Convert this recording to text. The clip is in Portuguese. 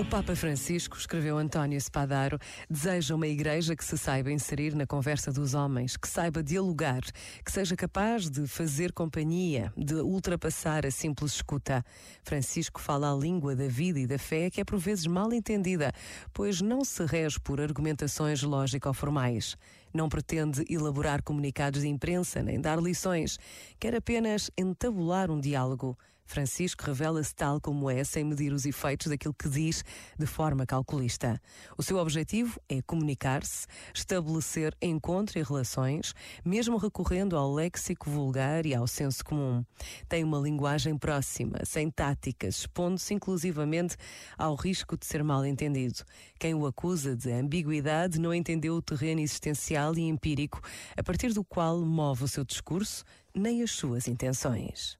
O Papa Francisco, escreveu António Spadaro, deseja uma igreja que se saiba inserir na conversa dos homens, que saiba dialogar, que seja capaz de fazer companhia, de ultrapassar a simples escuta. Francisco fala a língua da vida e da fé que é por vezes mal entendida, pois não se rege por argumentações lógico-formais. Não pretende elaborar comunicados de imprensa nem dar lições, quer apenas entabular um diálogo. Francisco revela-se tal como é, sem medir os efeitos daquilo que diz de forma calculista. O seu objetivo é comunicar-se, estabelecer encontro e relações, mesmo recorrendo ao léxico vulgar e ao senso comum. Tem uma linguagem próxima, sem táticas, expondo-se inclusivamente ao risco de ser mal entendido. Quem o acusa de ambiguidade não entendeu o terreno existencial e empírico a partir do qual move o seu discurso, nem as suas intenções.